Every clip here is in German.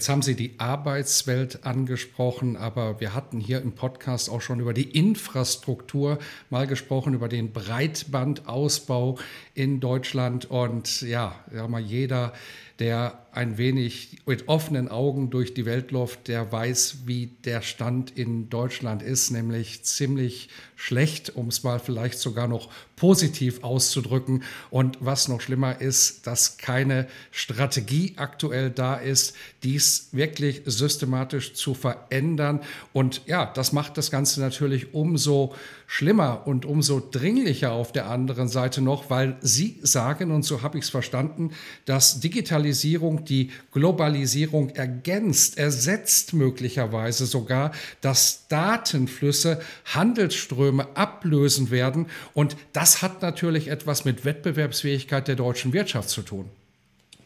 Jetzt haben Sie die Arbeitswelt angesprochen, aber wir hatten hier im Podcast auch schon über die Infrastruktur mal gesprochen, über den Breitbandausbau in Deutschland. Und ja, ja mal jeder, der ein wenig mit offenen Augen durch die Welt läuft, der weiß, wie der Stand in Deutschland ist, nämlich ziemlich schlecht, um es mal vielleicht sogar noch positiv auszudrücken. Und was noch schlimmer ist, dass keine Strategie aktuell da ist, dies wirklich systematisch zu verändern. Und ja, das macht das Ganze natürlich umso schlimmer und umso dringlicher auf der anderen Seite noch, weil Sie sagen, und so habe ich es verstanden, dass Digitalisierung die Globalisierung ergänzt, ersetzt möglicherweise sogar, dass Datenflüsse Handelsströme ablösen werden. Und das hat natürlich etwas mit Wettbewerbsfähigkeit der deutschen Wirtschaft zu tun.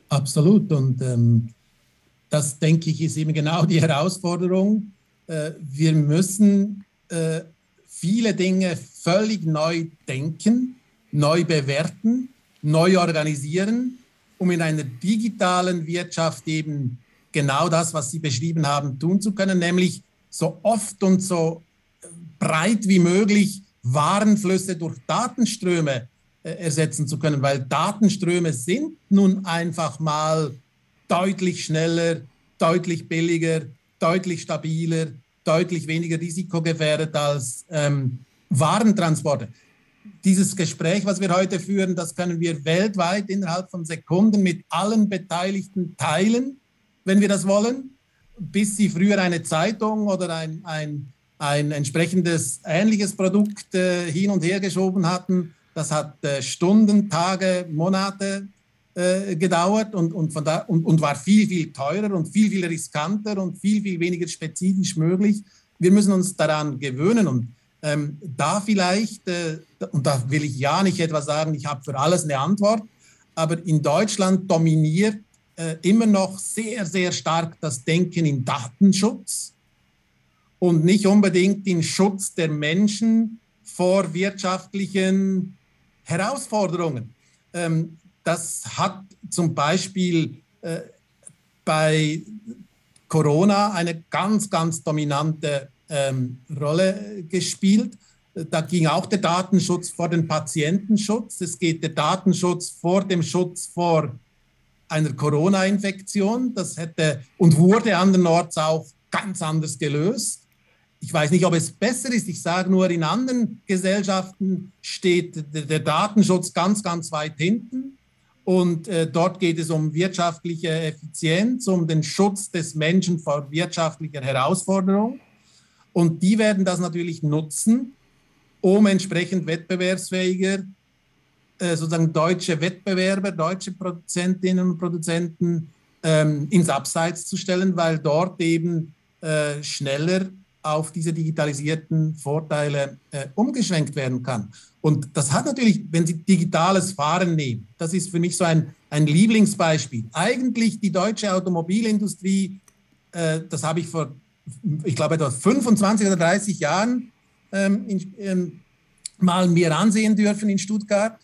Absolut. Und ähm, das, denke ich, ist eben genau die Herausforderung. Äh, wir müssen äh, viele Dinge völlig neu denken, neu bewerten, neu organisieren um in einer digitalen Wirtschaft eben genau das, was Sie beschrieben haben, tun zu können, nämlich so oft und so breit wie möglich Warenflüsse durch Datenströme äh, ersetzen zu können, weil Datenströme sind nun einfach mal deutlich schneller, deutlich billiger, deutlich stabiler, deutlich weniger risikogefährdet als ähm, Warentransporte dieses Gespräch, was wir heute führen, das können wir weltweit innerhalb von Sekunden mit allen Beteiligten teilen, wenn wir das wollen, bis sie früher eine Zeitung oder ein, ein, ein entsprechendes ähnliches Produkt äh, hin und her geschoben hatten. Das hat äh, Stunden, Tage, Monate äh, gedauert und, und, von da, und, und war viel, viel teurer und viel, viel riskanter und viel, viel weniger spezifisch möglich. Wir müssen uns daran gewöhnen und ähm, da vielleicht, äh, und da will ich ja nicht etwas sagen, ich habe für alles eine Antwort, aber in Deutschland dominiert äh, immer noch sehr, sehr stark das Denken in Datenschutz und nicht unbedingt in Schutz der Menschen vor wirtschaftlichen Herausforderungen. Ähm, das hat zum Beispiel äh, bei Corona eine ganz, ganz dominante ähm, Rolle gespielt. Da ging auch der Datenschutz vor dem Patientenschutz. Es geht der Datenschutz vor dem Schutz vor einer Corona-Infektion. Das hätte und wurde andernorts auch ganz anders gelöst. Ich weiß nicht, ob es besser ist. Ich sage nur, in anderen Gesellschaften steht der Datenschutz ganz, ganz weit hinten. Und äh, dort geht es um wirtschaftliche Effizienz, um den Schutz des Menschen vor wirtschaftlicher Herausforderung. Und die werden das natürlich nutzen, um entsprechend wettbewerbsfähiger äh, sozusagen deutsche Wettbewerber, deutsche Produzentinnen und Produzenten ähm, ins Abseits zu stellen, weil dort eben äh, schneller auf diese digitalisierten Vorteile äh, umgeschwenkt werden kann. Und das hat natürlich, wenn Sie digitales Fahren nehmen, das ist für mich so ein, ein Lieblingsbeispiel. Eigentlich die deutsche Automobilindustrie, äh, das habe ich vor ich glaube, etwa 25 oder 30 Jahren ähm, in, ähm, mal mir ansehen dürfen in Stuttgart,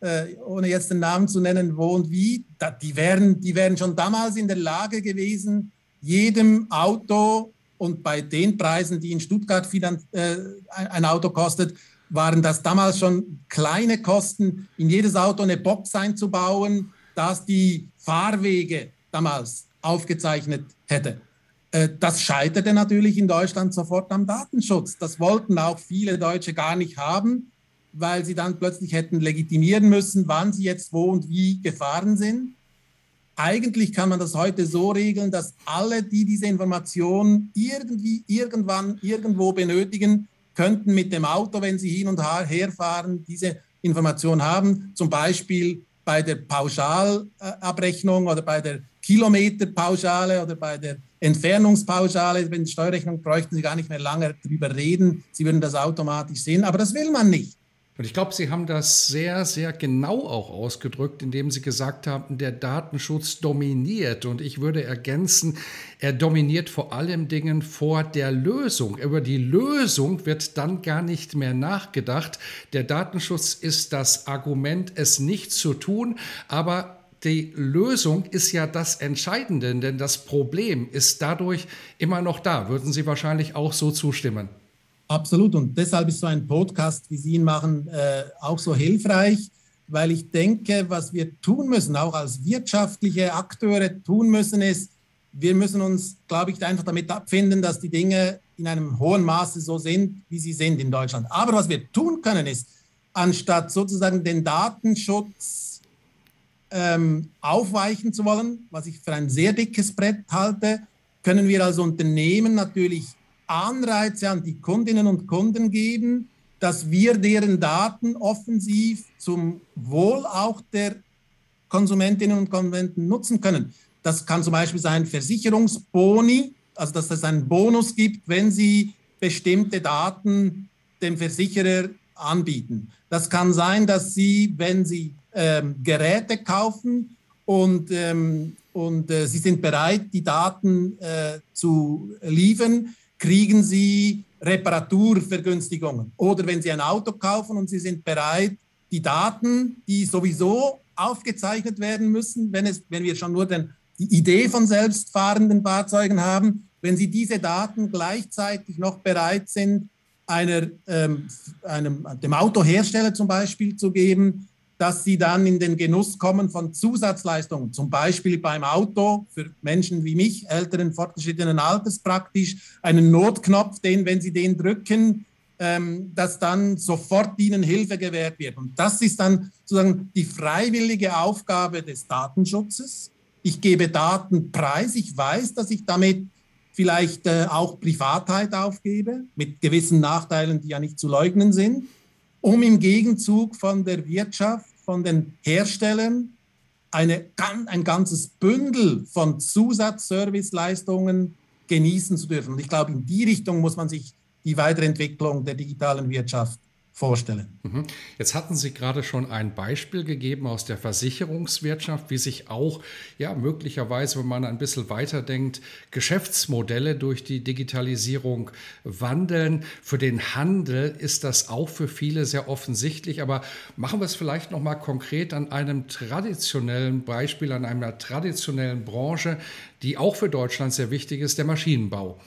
äh, ohne jetzt den Namen zu nennen, wo und wie. Da, die, wären, die wären schon damals in der Lage gewesen, jedem Auto und bei den Preisen, die in Stuttgart äh, ein Auto kostet, waren das damals schon kleine Kosten, in jedes Auto eine Box einzubauen, dass die Fahrwege damals aufgezeichnet hätte. Äh, das scheiterte natürlich in Deutschland sofort am Datenschutz. Das wollten auch viele Deutsche gar nicht haben, weil sie dann plötzlich hätten legitimieren müssen, wann sie jetzt wo und wie gefahren sind. Eigentlich kann man das heute so regeln, dass alle, die diese Information irgendwie, irgendwann, irgendwo benötigen, könnten mit dem Auto, wenn sie hin und her fahren, diese Information haben, zum Beispiel bei der Pauschalabrechnung oder bei der Kilometerpauschale oder bei der Entfernungspauschale, wenn Steuerrechnung bräuchten Sie gar nicht mehr lange darüber reden. Sie würden das automatisch sehen, aber das will man nicht. Und ich glaube, Sie haben das sehr, sehr genau auch ausgedrückt, indem Sie gesagt haben, der Datenschutz dominiert. Und ich würde ergänzen, er dominiert vor allem Dingen vor der Lösung. Über die Lösung wird dann gar nicht mehr nachgedacht. Der Datenschutz ist das Argument, es nicht zu tun, aber die Lösung ist ja das Entscheidende, denn das Problem ist dadurch immer noch da. Würden Sie wahrscheinlich auch so zustimmen? Absolut. Und deshalb ist so ein Podcast, wie Sie ihn machen, äh, auch so hilfreich, weil ich denke, was wir tun müssen, auch als wirtschaftliche Akteure tun müssen, ist, wir müssen uns, glaube ich, einfach damit abfinden, dass die Dinge in einem hohen Maße so sind, wie sie sind in Deutschland. Aber was wir tun können, ist, anstatt sozusagen den Datenschutz ähm, aufweichen zu wollen, was ich für ein sehr dickes Brett halte, können wir als Unternehmen natürlich Anreize an die Kundinnen und Kunden geben, dass wir deren Daten offensiv zum Wohl auch der Konsumentinnen und Konsumenten nutzen können. Das kann zum Beispiel sein Versicherungsboni, also dass es einen Bonus gibt, wenn sie bestimmte Daten dem Versicherer anbieten. Das kann sein, dass sie, wenn sie ähm, Geräte kaufen und, ähm, und äh, sie sind bereit, die Daten äh, zu liefern, kriegen Sie Reparaturvergünstigungen. Oder wenn Sie ein Auto kaufen und Sie sind bereit, die Daten, die sowieso aufgezeichnet werden müssen, wenn, es, wenn wir schon nur den, die Idee von selbstfahrenden Fahrzeugen haben, wenn Sie diese Daten gleichzeitig noch bereit sind, einer, ähm, einem, dem Autohersteller zum Beispiel zu geben, dass sie dann in den Genuss kommen von Zusatzleistungen, zum Beispiel beim Auto für Menschen wie mich, älteren, fortgeschrittenen Alters praktisch, einen Notknopf, den, wenn sie den drücken, ähm, dass dann sofort ihnen Hilfe gewährt wird. Und das ist dann sozusagen die freiwillige Aufgabe des Datenschutzes. Ich gebe Daten preis, ich weiß, dass ich damit vielleicht äh, auch Privatheit aufgebe, mit gewissen Nachteilen, die ja nicht zu leugnen sind, um im Gegenzug von der Wirtschaft von den Herstellern eine, ein ganzes Bündel von Zusatzserviceleistungen genießen zu dürfen. Und ich glaube, in die Richtung muss man sich die Weiterentwicklung der digitalen Wirtschaft vorstellen. Mhm. Jetzt hatten Sie gerade schon ein Beispiel gegeben aus der Versicherungswirtschaft, wie sich auch ja möglicherweise, wenn man ein bisschen weiterdenkt, Geschäftsmodelle durch die Digitalisierung wandeln. Für den Handel ist das auch für viele sehr offensichtlich, aber machen wir es vielleicht noch mal konkret an einem traditionellen Beispiel, an einer traditionellen Branche, die auch für Deutschland sehr wichtig ist, der Maschinenbau.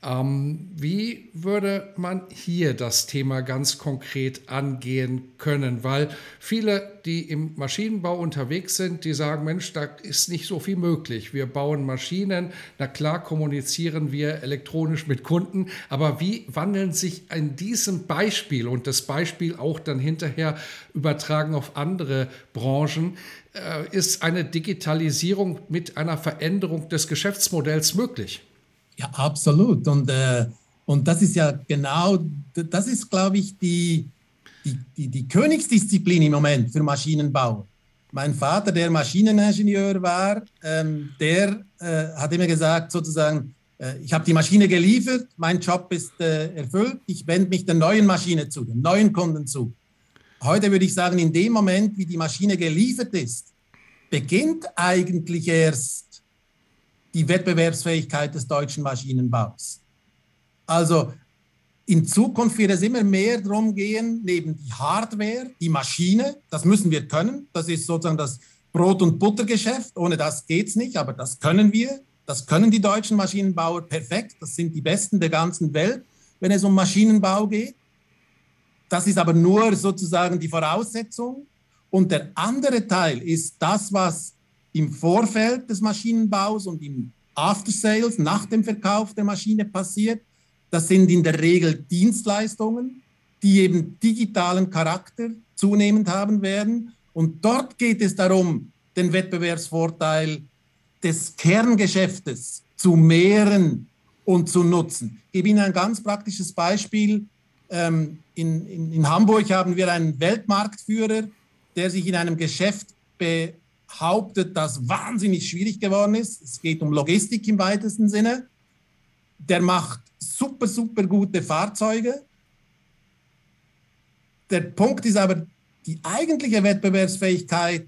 Ähm, wie würde man hier das Thema ganz konkret angehen können? Weil viele, die im Maschinenbau unterwegs sind, die sagen, Mensch, da ist nicht so viel möglich. Wir bauen Maschinen, na klar kommunizieren wir elektronisch mit Kunden, aber wie wandeln sich in diesem Beispiel und das Beispiel auch dann hinterher übertragen auf andere Branchen, äh, ist eine Digitalisierung mit einer Veränderung des Geschäftsmodells möglich? Ja, absolut. Und, äh, und das ist ja genau, das ist, glaube ich, die, die, die, die Königsdisziplin im Moment für Maschinenbau. Mein Vater, der Maschineningenieur war, ähm, der äh, hat immer gesagt, sozusagen, äh, ich habe die Maschine geliefert, mein Job ist äh, erfüllt, ich wende mich der neuen Maschine zu, den neuen Kunden zu. Heute würde ich sagen, in dem Moment, wie die Maschine geliefert ist, beginnt eigentlich erst die Wettbewerbsfähigkeit des deutschen Maschinenbaus. Also in Zukunft wird es immer mehr darum gehen, neben die Hardware, die Maschine, das müssen wir können, das ist sozusagen das Brot- und Buttergeschäft, ohne das geht es nicht, aber das können wir, das können die deutschen Maschinenbauer perfekt, das sind die Besten der ganzen Welt, wenn es um Maschinenbau geht. Das ist aber nur sozusagen die Voraussetzung. Und der andere Teil ist das, was im Vorfeld des Maschinenbaus und im After Sales, nach dem Verkauf der Maschine passiert. Das sind in der Regel Dienstleistungen, die eben digitalen Charakter zunehmend haben werden. Und dort geht es darum, den Wettbewerbsvorteil des Kerngeschäftes zu mehren und zu nutzen. Ich gebe Ihnen ein ganz praktisches Beispiel. Ähm, in, in, in Hamburg haben wir einen Weltmarktführer, der sich in einem Geschäft behauptet, das wahnsinnig schwierig geworden ist. Es geht um Logistik im weitesten Sinne. Der macht super, super gute Fahrzeuge. Der Punkt ist aber, die eigentliche Wettbewerbsfähigkeit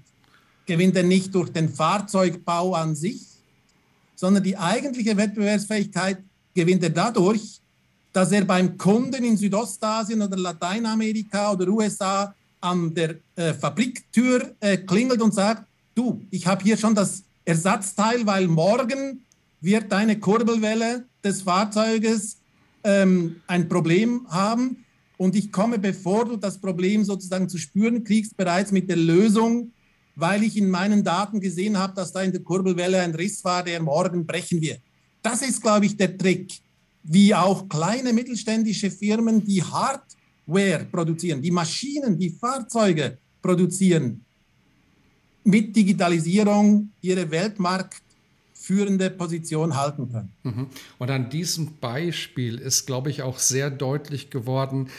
gewinnt er nicht durch den Fahrzeugbau an sich, sondern die eigentliche Wettbewerbsfähigkeit gewinnt er dadurch, dass er beim Kunden in Südostasien oder Lateinamerika oder USA an der äh, Fabriktür äh, klingelt und sagt, du, ich habe hier schon das Ersatzteil, weil morgen wird deine Kurbelwelle des Fahrzeuges ähm, ein Problem haben und ich komme, bevor du das Problem sozusagen zu spüren kriegst, bereits mit der Lösung, weil ich in meinen Daten gesehen habe, dass da in der Kurbelwelle ein Riss war, der morgen brechen wird. Das ist, glaube ich, der Trick, wie auch kleine mittelständische Firmen, die Hardware produzieren, die Maschinen, die Fahrzeuge produzieren, mit Digitalisierung ihre Weltmarkt führende Position halten können. Mhm. Und an diesem Beispiel ist, glaube ich, auch sehr deutlich geworden,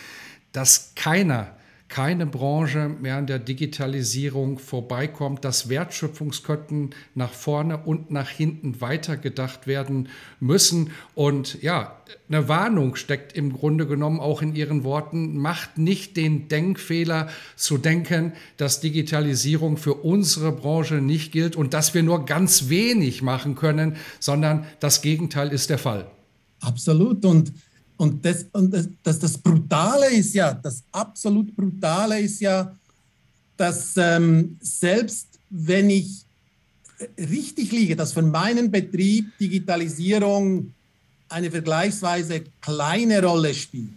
dass keiner keine Branche mehr an der Digitalisierung vorbeikommt, dass Wertschöpfungsketten nach vorne und nach hinten weitergedacht werden müssen. Und ja, eine Warnung steckt im Grunde genommen auch in Ihren Worten, macht nicht den Denkfehler zu denken, dass Digitalisierung für unsere Branche nicht gilt und dass wir nur ganz wenig machen können, sondern das Gegenteil ist der Fall. Absolut. Und und, das, und das, das, das Brutale ist ja, das absolut Brutale ist ja, dass ähm, selbst wenn ich richtig liege, dass für meinen Betrieb Digitalisierung eine vergleichsweise kleine Rolle spielt.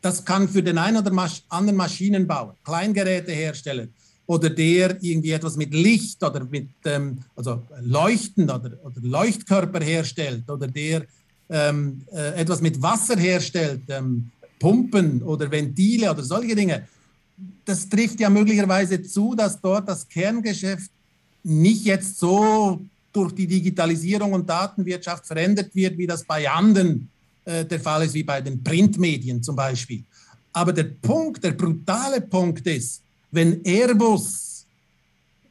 Das kann für den einen oder anderen Maschinenbauer, Kleingerätehersteller oder der irgendwie etwas mit Licht oder mit ähm, also Leuchten oder, oder Leuchtkörper herstellt oder der ähm, äh, etwas mit Wasser herstellt, ähm, Pumpen oder Ventile oder solche Dinge, das trifft ja möglicherweise zu, dass dort das Kerngeschäft nicht jetzt so durch die Digitalisierung und Datenwirtschaft verändert wird, wie das bei anderen äh, der Fall ist, wie bei den Printmedien zum Beispiel. Aber der Punkt, der brutale Punkt ist, wenn Airbus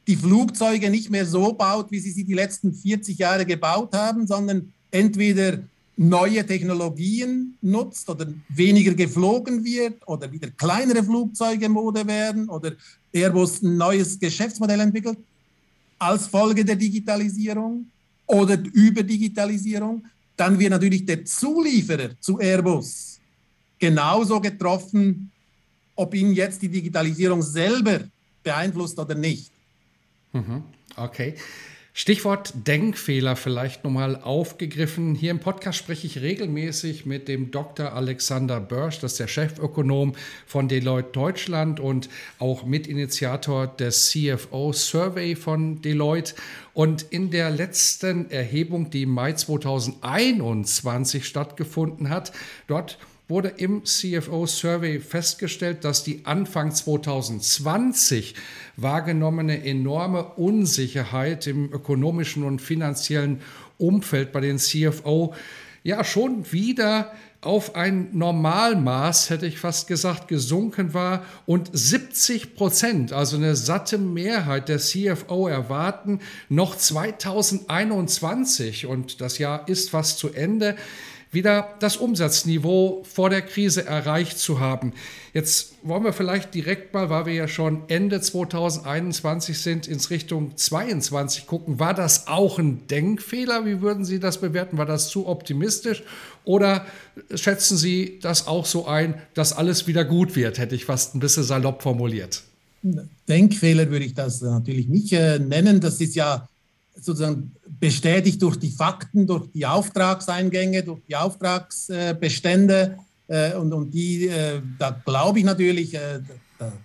die Flugzeuge nicht mehr so baut, wie sie sie die letzten 40 Jahre gebaut haben, sondern entweder neue Technologien nutzt oder weniger geflogen wird oder wieder kleinere Flugzeuge Mode werden oder Airbus ein neues Geschäftsmodell entwickelt als Folge der Digitalisierung oder Überdigitalisierung, dann wird natürlich der Zulieferer zu Airbus genauso getroffen, ob ihn jetzt die Digitalisierung selber beeinflusst oder nicht. Mhm. Okay. Stichwort Denkfehler vielleicht nochmal aufgegriffen. Hier im Podcast spreche ich regelmäßig mit dem Dr. Alexander Börsch, das ist der Chefökonom von Deloitte Deutschland und auch Mitinitiator des CFO Survey von Deloitte. Und in der letzten Erhebung, die im Mai 2021 stattgefunden hat, dort wurde im CFO-Survey festgestellt, dass die Anfang 2020 wahrgenommene enorme Unsicherheit im ökonomischen und finanziellen Umfeld bei den CFO ja schon wieder auf ein Normalmaß, hätte ich fast gesagt, gesunken war und 70 Prozent, also eine satte Mehrheit der CFO erwarten noch 2021 und das Jahr ist fast zu Ende wieder das Umsatzniveau vor der Krise erreicht zu haben. Jetzt wollen wir vielleicht direkt mal, weil wir ja schon Ende 2021 sind, ins Richtung 22 gucken. War das auch ein Denkfehler? Wie würden Sie das bewerten? War das zu optimistisch? Oder schätzen Sie das auch so ein, dass alles wieder gut wird? Hätte ich fast ein bisschen salopp formuliert. Denkfehler würde ich das natürlich nicht äh, nennen. Das ist ja sozusagen bestätigt durch die Fakten, durch die Auftragseingänge, durch die Auftragsbestände. Äh, und, und die, äh, da glaube ich natürlich, äh,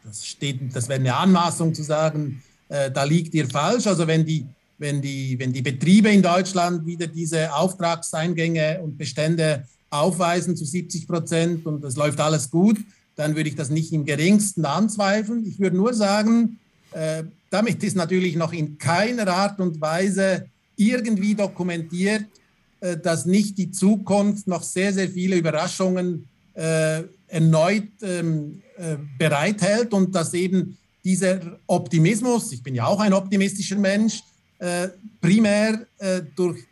das, steht, das wäre eine Anmaßung zu sagen, da liegt ihr falsch. Also wenn die, wenn, die, wenn die Betriebe in Deutschland wieder diese Auftragseingänge und Bestände aufweisen zu 70 Prozent und es läuft alles gut, dann würde ich das nicht im geringsten anzweifeln. Ich würde nur sagen, damit ist natürlich noch in keiner Art und Weise irgendwie dokumentiert, äh, dass nicht die Zukunft noch sehr, sehr viele Überraschungen äh, erneut ähm, äh, bereithält und dass eben dieser Optimismus, ich bin ja auch ein optimistischer Mensch, äh, primär äh, durch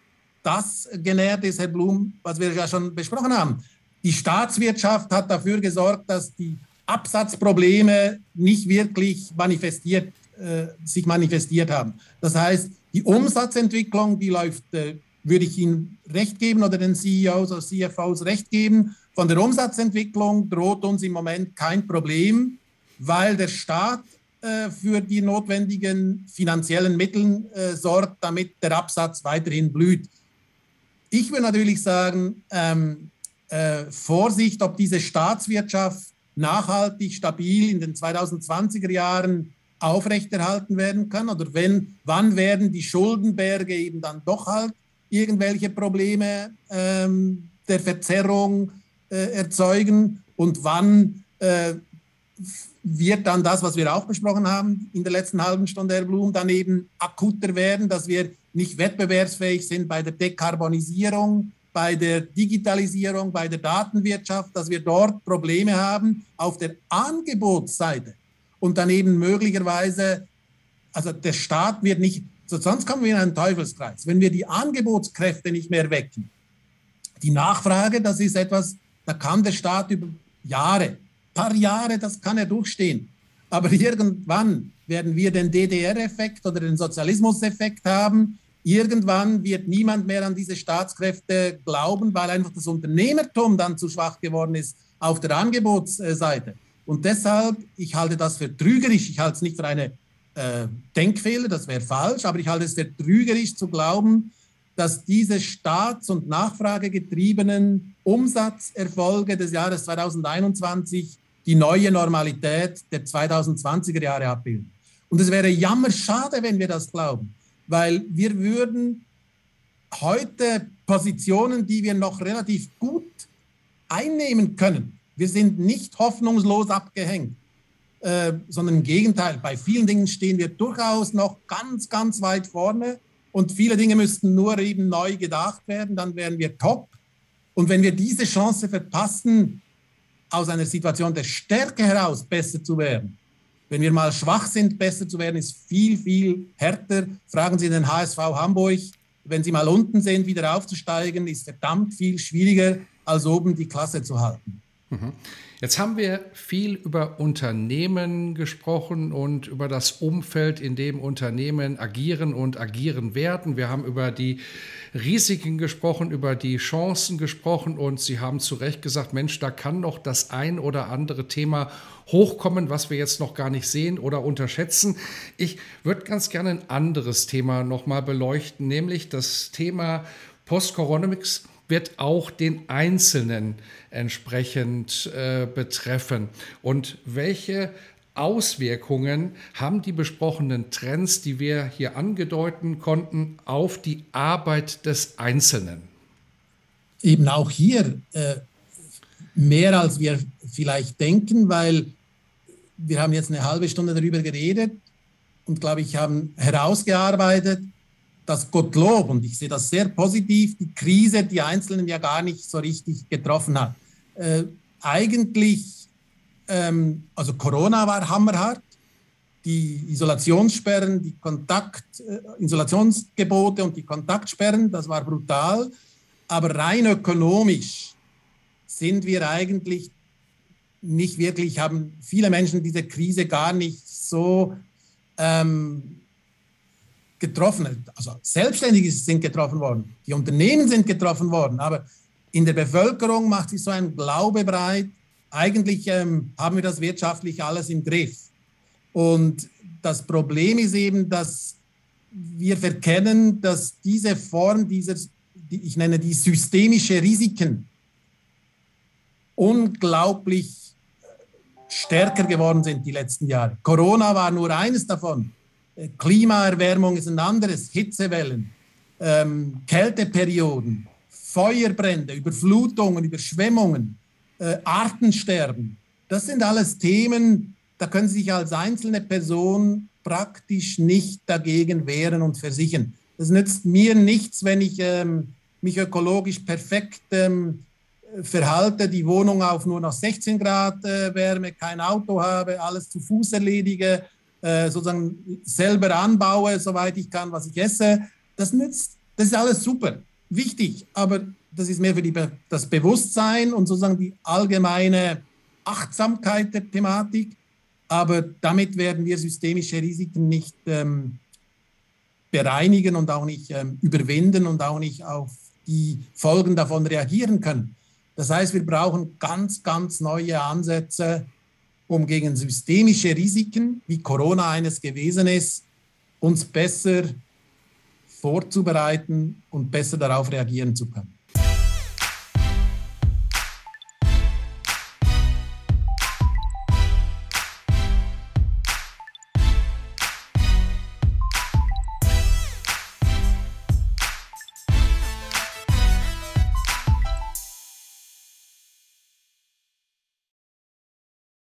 das genährt ist, Herr Blum, was wir ja schon besprochen haben. Die Staatswirtschaft hat dafür gesorgt, dass die Absatzprobleme nicht wirklich manifestiert, äh, sich manifestiert haben. Das heißt, die Umsatzentwicklung, die läuft, äh, würde ich Ihnen recht geben oder den CEOs oder CFOs recht geben. Von der Umsatzentwicklung droht uns im Moment kein Problem, weil der Staat äh, für die notwendigen finanziellen Mittel äh, sorgt, damit der Absatz weiterhin blüht. Ich würde natürlich sagen, ähm, äh, Vorsicht, ob diese Staatswirtschaft nachhaltig, stabil in den 2020er Jahren aufrechterhalten werden kann? Oder wenn, wann werden die Schuldenberge eben dann doch halt irgendwelche Probleme ähm, der Verzerrung äh, erzeugen? Und wann äh, wird dann das, was wir auch besprochen haben in der letzten halben Stunde, Herr Blum, dann eben akuter werden, dass wir nicht wettbewerbsfähig sind bei der Dekarbonisierung, bei der Digitalisierung, bei der Datenwirtschaft, dass wir dort Probleme haben auf der Angebotsseite und dann eben möglicherweise, also der Staat wird nicht, sonst kommen wir in einen Teufelskreis. Wenn wir die Angebotskräfte nicht mehr wecken, die Nachfrage, das ist etwas, da kann der Staat über Jahre paar Jahre, das kann er durchstehen. Aber irgendwann werden wir den DDR-Effekt oder den Sozialismus-Effekt haben. Irgendwann wird niemand mehr an diese Staatskräfte glauben, weil einfach das Unternehmertum dann zu schwach geworden ist auf der Angebotsseite. Und deshalb, ich halte das für trügerisch, ich halte es nicht für eine äh, Denkfehler, das wäre falsch, aber ich halte es für trügerisch zu glauben, dass diese staats- und nachfragegetriebenen Umsatzerfolge des Jahres 2021 die neue Normalität der 2020er Jahre abbilden. Und es wäre jammerschade, wenn wir das glauben, weil wir würden heute Positionen, die wir noch relativ gut einnehmen können. Wir sind nicht hoffnungslos abgehängt, äh, sondern im Gegenteil, bei vielen Dingen stehen wir durchaus noch ganz, ganz weit vorne und viele Dinge müssten nur eben neu gedacht werden, dann wären wir top. Und wenn wir diese Chance verpassen, aus einer Situation der Stärke heraus besser zu werden. Wenn wir mal schwach sind, besser zu werden, ist viel, viel härter. Fragen Sie den HSV Hamburg. Wenn Sie mal unten sind, wieder aufzusteigen, ist verdammt viel schwieriger, als oben die Klasse zu halten. Mhm. Jetzt haben wir viel über Unternehmen gesprochen und über das Umfeld, in dem Unternehmen agieren und agieren werden. Wir haben über die Risiken gesprochen, über die Chancen gesprochen und Sie haben zu Recht gesagt, Mensch, da kann noch das ein oder andere Thema hochkommen, was wir jetzt noch gar nicht sehen oder unterschätzen. Ich würde ganz gerne ein anderes Thema nochmal beleuchten, nämlich das Thema Post-Coronomics wird auch den Einzelnen entsprechend äh, betreffen. Und welche Auswirkungen haben die besprochenen Trends, die wir hier angedeuten konnten, auf die Arbeit des Einzelnen? Eben auch hier äh, mehr als wir vielleicht denken, weil wir haben jetzt eine halbe Stunde darüber geredet und glaube ich haben herausgearbeitet, dass Gottlob, und ich sehe das sehr positiv, die Krise die Einzelnen ja gar nicht so richtig getroffen hat. Äh, eigentlich ähm, also Corona war hammerhart, die Isolationssperren, die Kontakt, äh, Isolationsgebote und die Kontaktsperren, das war brutal. Aber rein ökonomisch sind wir eigentlich nicht wirklich, haben viele Menschen diese Krise gar nicht so ähm, getroffen. Also Selbstständige sind getroffen worden, die Unternehmen sind getroffen worden, aber in der Bevölkerung macht sich so ein Glaube breit, eigentlich ähm, haben wir das wirtschaftlich alles im Griff. Und das Problem ist eben, dass wir verkennen, dass diese Form dieser, ich nenne die systemische Risiken, unglaublich stärker geworden sind die letzten Jahre. Corona war nur eines davon. Klimaerwärmung ist ein anderes, Hitzewellen, ähm, Kälteperioden, Feuerbrände, Überflutungen, Überschwemmungen äh, Artensterben. Das sind alles Themen, da können Sie sich als einzelne Person praktisch nicht dagegen wehren und versichern. Das nützt mir nichts, wenn ich ähm, mich ökologisch perfekt ähm, verhalte, die Wohnung auf nur noch 16 Grad äh, Wärme, kein Auto habe, alles zu Fuß erledige, äh, sozusagen selber anbaue, soweit ich kann, was ich esse. Das nützt, das ist alles super, wichtig, aber das ist mehr für die, das Bewusstsein und sozusagen die allgemeine Achtsamkeit der Thematik. Aber damit werden wir systemische Risiken nicht ähm, bereinigen und auch nicht ähm, überwinden und auch nicht auf die Folgen davon reagieren können. Das heißt, wir brauchen ganz, ganz neue Ansätze, um gegen systemische Risiken, wie Corona eines gewesen ist, uns besser vorzubereiten und besser darauf reagieren zu können.